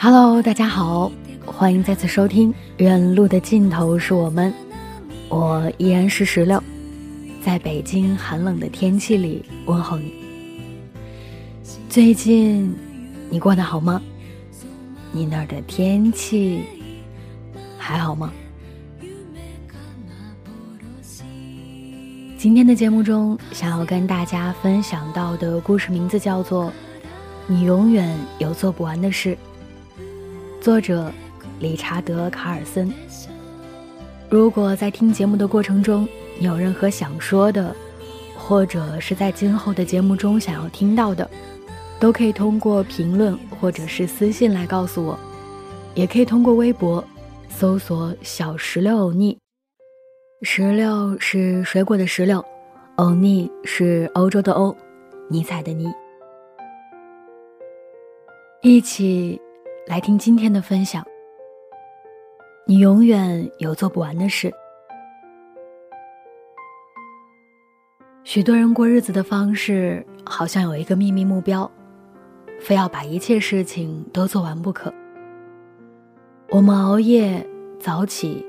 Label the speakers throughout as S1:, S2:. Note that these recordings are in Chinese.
S1: Hello，大家好，欢迎再次收听《远路的尽头是我们》，我依然是石榴，在北京寒冷的天气里问候你。最近你过得好吗？你那儿的天气还好吗？今天的节目中，想要跟大家分享到的故事名字叫做《你永远有做不完的事》。作者理查德·卡尔森。如果在听节目的过程中，有任何想说的，或者是在今后的节目中想要听到的，都可以通过评论或者是私信来告诉我，也可以通过微博搜索“小石榴欧尼”，石榴是水果的石榴，欧尼是欧洲的欧，尼采的尼，一起。来听今天的分享。你永远有做不完的事。许多人过日子的方式好像有一个秘密目标，非要把一切事情都做完不可。我们熬夜早起，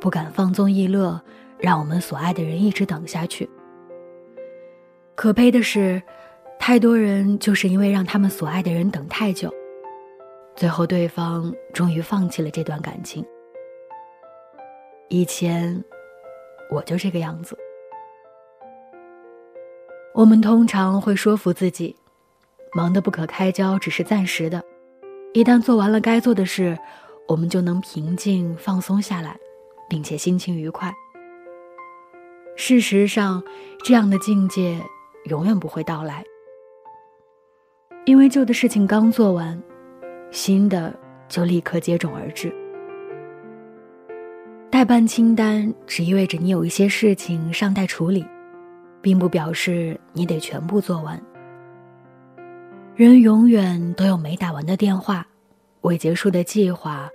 S1: 不敢放纵逸乐，让我们所爱的人一直等下去。可悲的是，太多人就是因为让他们所爱的人等太久。最后，对方终于放弃了这段感情。以前，我就这个样子。我们通常会说服自己，忙得不可开交只是暂时的，一旦做完了该做的事，我们就能平静放松下来，并且心情愉快。事实上，这样的境界永远不会到来，因为旧的事情刚做完。新的就立刻接踵而至。待办清单只意味着你有一些事情尚待处理，并不表示你得全部做完。人永远都有没打完的电话、未结束的计划、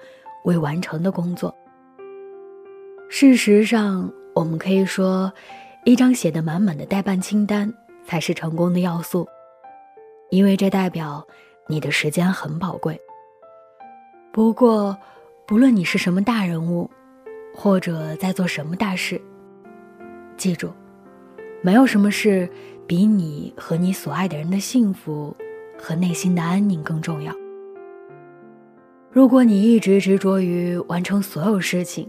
S1: 未完成的工作。事实上，我们可以说，一张写的满满的待办清单才是成功的要素，因为这代表你的时间很宝贵。不过，不论你是什么大人物，或者在做什么大事，记住，没有什么事比你和你所爱的人的幸福和内心的安宁更重要。如果你一直执着于完成所有事情，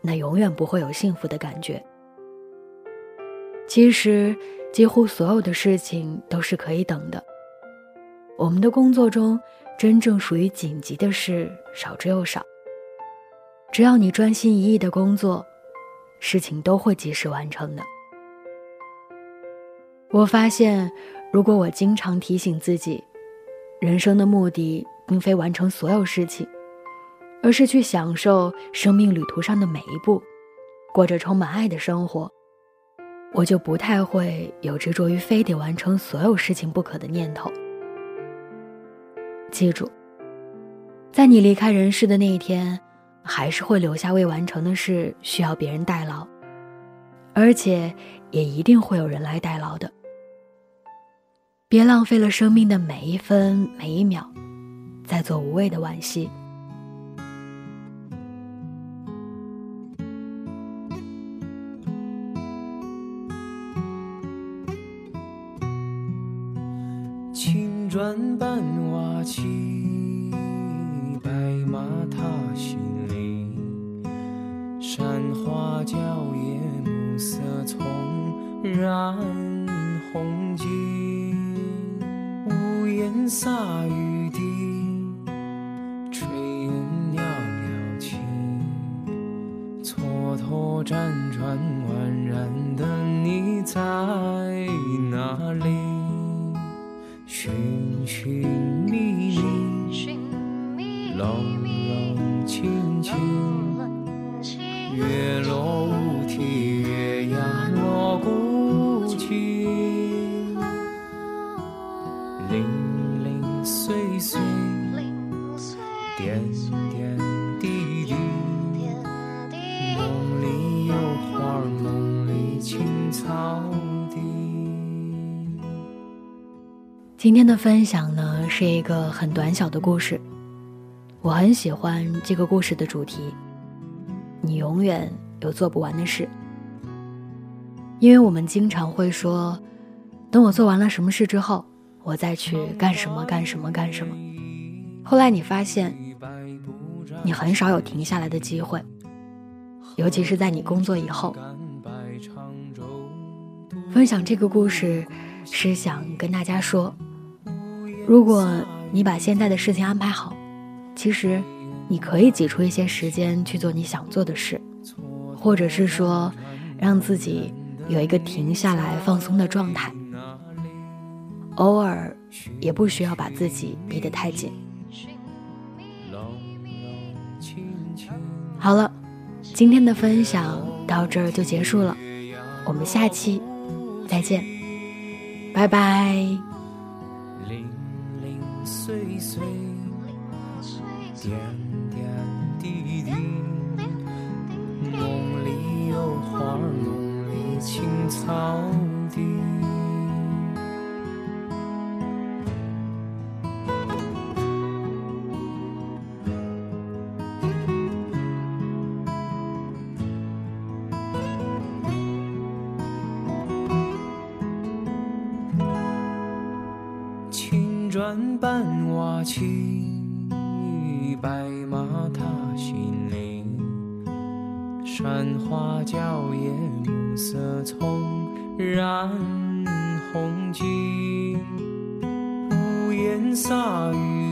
S1: 那永远不会有幸福的感觉。其实，几乎所有的事情都是可以等的。我们的工作中。真正属于紧急的事少之又少。只要你专心一意的工作，事情都会及时完成的。我发现，如果我经常提醒自己，人生的目的并非完成所有事情，而是去享受生命旅途上的每一步，过着充满爱的生活，我就不太会有执着于非得完成所有事情不可的念头。记住，在你离开人世的那一天，还是会留下未完成的事需要别人代劳，而且也一定会有人来代劳的。别浪费了生命的每一分每一秒，在做无谓的惋惜。
S2: 青砖伴瓦漆，白马踏新泥。山花娇艳，暮色丛染红巾。屋檐洒雨滴，炊烟袅袅起。蹉跎辗转觅，冷冷清清，月落乌啼，月牙落孤井，零零碎碎，点点滴滴，梦里有花，梦里青草地。
S1: 今天的分享呢，是一个很短小的故事，我很喜欢这个故事的主题。你永远有做不完的事，因为我们经常会说，等我做完了什么事之后，我再去干什么干什么干什么。后来你发现，你很少有停下来的机会，尤其是在你工作以后。分享这个故事，是想跟大家说。如果你把现在的事情安排好，其实你可以挤出一些时间去做你想做的事，或者是说，让自己有一个停下来放松的状态。偶尔也不需要把自己逼得太紧。好了，今天的分享到这儿就结束了，我们下期再见，拜拜。
S2: 零零碎碎，点点滴滴，梦里有花，梦里青草地。青砖伴瓦漆，白马踏新林。山花娇艳，暮色丛染红巾。屋檐洒雨